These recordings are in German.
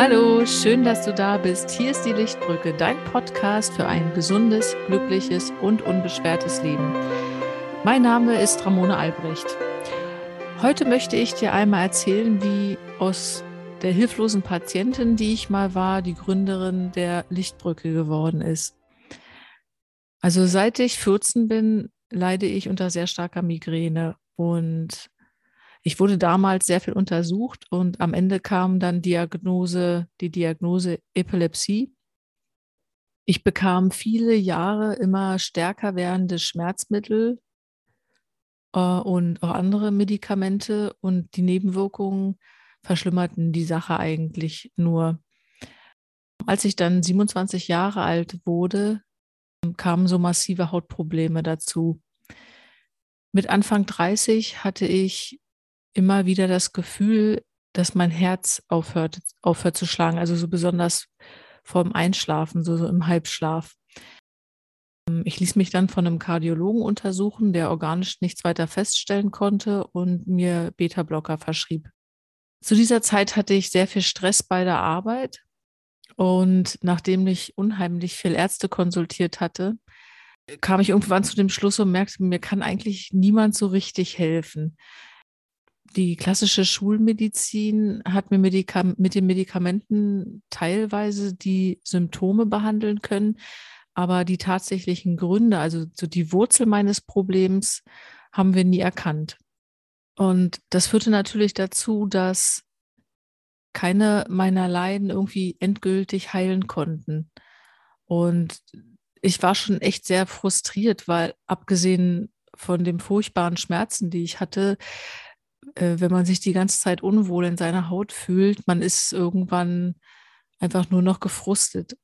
Hallo, schön, dass du da bist. Hier ist die Lichtbrücke, dein Podcast für ein gesundes, glückliches und unbeschwertes Leben. Mein Name ist Ramona Albrecht. Heute möchte ich dir einmal erzählen, wie aus der hilflosen Patientin, die ich mal war, die Gründerin der Lichtbrücke geworden ist. Also seit ich 14 bin, leide ich unter sehr starker Migräne und ich wurde damals sehr viel untersucht und am Ende kam dann Diagnose, die Diagnose Epilepsie. Ich bekam viele Jahre immer stärker werdende Schmerzmittel äh, und auch andere Medikamente und die Nebenwirkungen verschlimmerten die Sache eigentlich nur. Als ich dann 27 Jahre alt wurde, kamen so massive Hautprobleme dazu. Mit Anfang 30 hatte ich immer wieder das Gefühl, dass mein Herz aufhört, aufhört zu schlagen, also so besonders vorm Einschlafen, so, so im Halbschlaf. Ich ließ mich dann von einem Kardiologen untersuchen, der organisch nichts weiter feststellen konnte und mir Beta-Blocker verschrieb. Zu dieser Zeit hatte ich sehr viel Stress bei der Arbeit und nachdem ich unheimlich viel Ärzte konsultiert hatte, kam ich irgendwann zu dem Schluss und merkte, mir kann eigentlich niemand so richtig helfen die klassische Schulmedizin hat mir Medikam mit den Medikamenten teilweise die Symptome behandeln können, aber die tatsächlichen Gründe, also so die Wurzel meines Problems, haben wir nie erkannt. Und das führte natürlich dazu, dass keine meiner Leiden irgendwie endgültig heilen konnten. Und ich war schon echt sehr frustriert, weil abgesehen von den furchtbaren Schmerzen, die ich hatte, wenn man sich die ganze Zeit unwohl in seiner Haut fühlt, man ist irgendwann einfach nur noch gefrustet.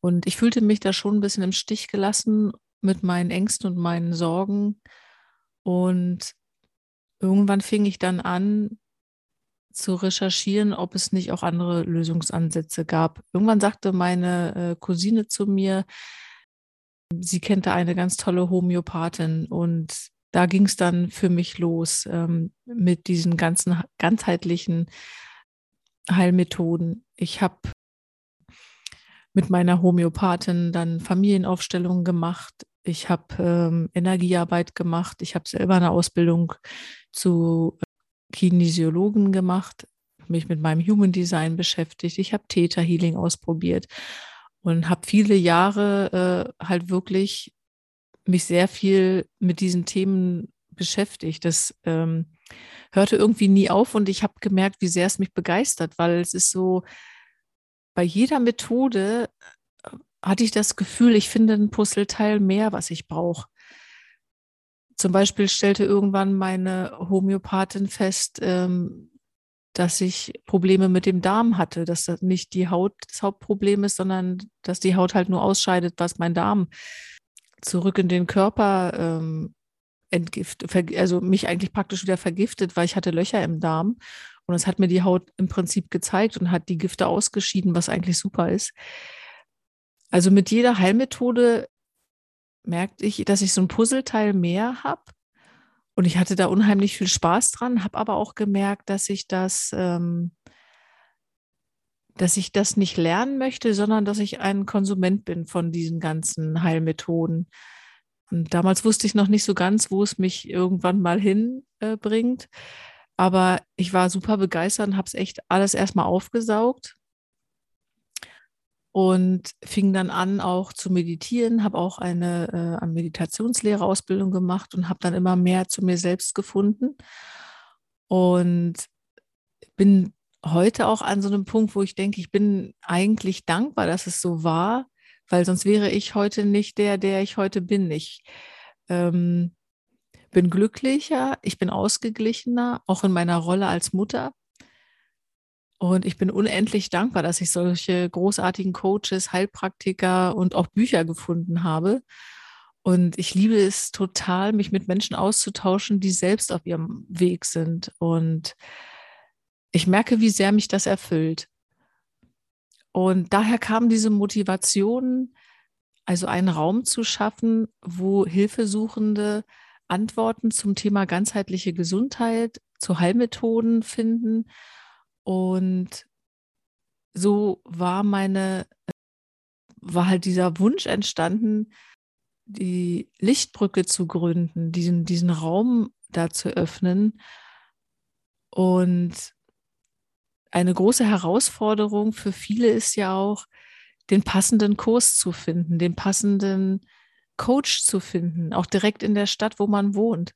Und ich fühlte mich da schon ein bisschen im Stich gelassen mit meinen Ängsten und meinen Sorgen. Und irgendwann fing ich dann an zu recherchieren, ob es nicht auch andere Lösungsansätze gab. Irgendwann sagte meine äh, Cousine zu mir, sie kennt da eine ganz tolle Homöopathin und da ging es dann für mich los ähm, mit diesen ganzen ganzheitlichen Heilmethoden. Ich habe mit meiner Homöopathin dann Familienaufstellungen gemacht. Ich habe ähm, Energiearbeit gemacht. Ich habe selber eine Ausbildung zu Kinesiologen gemacht, mich mit meinem Human Design beschäftigt. Ich habe Theta Healing ausprobiert und habe viele Jahre äh, halt wirklich mich sehr viel mit diesen Themen beschäftigt. Das ähm, hörte irgendwie nie auf und ich habe gemerkt, wie sehr es mich begeistert, weil es ist so, bei jeder Methode äh, hatte ich das Gefühl, ich finde ein Puzzleteil mehr, was ich brauche. Zum Beispiel stellte irgendwann meine Homöopathin fest, ähm, dass ich Probleme mit dem Darm hatte, dass das nicht die Haut das Hauptproblem ist, sondern dass die Haut halt nur ausscheidet, was mein Darm zurück in den Körper ähm, entgiftet, also mich eigentlich praktisch wieder vergiftet, weil ich hatte Löcher im Darm. Und das hat mir die Haut im Prinzip gezeigt und hat die Gifte ausgeschieden, was eigentlich super ist. Also mit jeder Heilmethode merkte ich, dass ich so ein Puzzleteil mehr habe. Und ich hatte da unheimlich viel Spaß dran, habe aber auch gemerkt, dass ich das ähm, dass ich das nicht lernen möchte, sondern dass ich ein Konsument bin von diesen ganzen Heilmethoden. Und damals wusste ich noch nicht so ganz, wo es mich irgendwann mal hinbringt. Äh, Aber ich war super begeistert und habe es echt alles erstmal aufgesaugt und fing dann an, auch zu meditieren, habe auch eine äh, Meditationslehrerausbildung gemacht und habe dann immer mehr zu mir selbst gefunden und bin heute auch an so einem Punkt, wo ich denke, ich bin eigentlich dankbar, dass es so war, weil sonst wäre ich heute nicht der, der ich heute bin. Ich ähm, bin glücklicher, ich bin ausgeglichener, auch in meiner Rolle als Mutter. Und ich bin unendlich dankbar, dass ich solche großartigen Coaches, Heilpraktiker und auch Bücher gefunden habe. Und ich liebe es total, mich mit Menschen auszutauschen, die selbst auf ihrem Weg sind. Und ich merke, wie sehr mich das erfüllt. Und daher kam diese Motivation, also einen Raum zu schaffen, wo Hilfesuchende Antworten zum Thema ganzheitliche Gesundheit, zu Heilmethoden finden und so war meine, war halt dieser Wunsch entstanden, die Lichtbrücke zu gründen, diesen, diesen Raum da zu öffnen. Und eine große Herausforderung für viele ist ja auch, den passenden Kurs zu finden, den passenden Coach zu finden, auch direkt in der Stadt, wo man wohnt.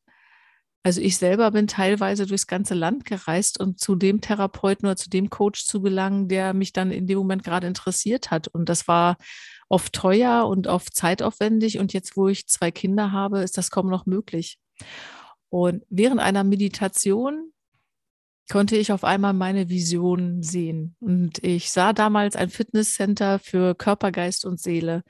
Also ich selber bin teilweise durchs ganze Land gereist und zu dem Therapeuten oder zu dem Coach zu gelangen, der mich dann in dem Moment gerade interessiert hat. Und das war oft teuer und oft zeitaufwendig. Und jetzt, wo ich zwei Kinder habe, ist das kaum noch möglich. Und während einer Meditation konnte ich auf einmal meine Vision sehen. Und ich sah damals ein Fitnesscenter für Körper, Geist und Seele.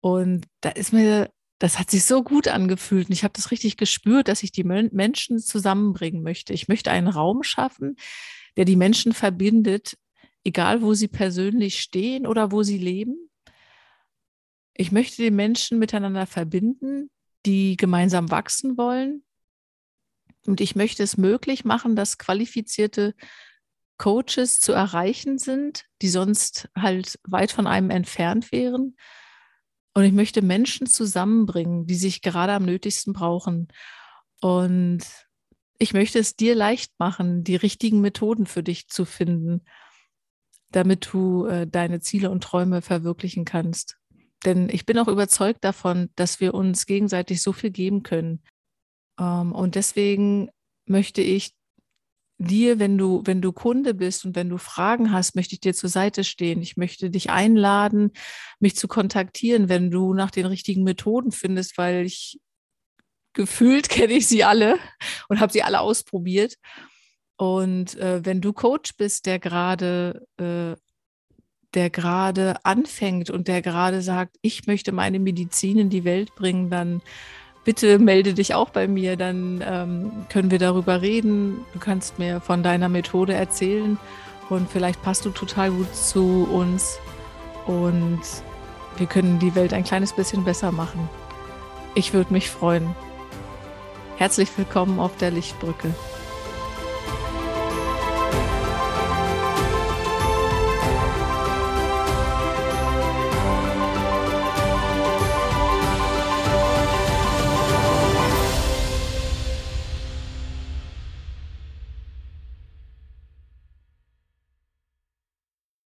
Und da ist mir das hat sich so gut angefühlt und ich habe das richtig gespürt, dass ich die Menschen zusammenbringen möchte. Ich möchte einen Raum schaffen, der die Menschen verbindet, egal wo sie persönlich stehen oder wo sie leben. Ich möchte die Menschen miteinander verbinden, die gemeinsam wachsen wollen. Und ich möchte es möglich machen, dass qualifizierte Coaches zu erreichen sind, die sonst halt weit von einem entfernt wären und ich möchte Menschen zusammenbringen, die sich gerade am nötigsten brauchen. Und ich möchte es dir leicht machen, die richtigen Methoden für dich zu finden, damit du äh, deine Ziele und Träume verwirklichen kannst. Denn ich bin auch überzeugt davon, dass wir uns gegenseitig so viel geben können. Ähm, und deswegen möchte ich dir, wenn du, wenn du Kunde bist und wenn du Fragen hast, möchte ich dir zur Seite stehen. Ich möchte dich einladen, mich zu kontaktieren, wenn du nach den richtigen Methoden findest, weil ich gefühlt kenne ich sie alle und habe sie alle ausprobiert. Und äh, wenn du Coach bist, der gerade äh, der gerade anfängt und der gerade sagt, ich möchte meine Medizin in die Welt bringen, dann bitte melde dich auch bei mir, dann ähm, können wir darüber reden. Du kannst mir von deiner Methode erzählen und vielleicht passt du total gut zu uns und wir können die Welt ein kleines bisschen besser machen. Ich würde mich freuen. Herzlich willkommen auf der Lichtbrücke.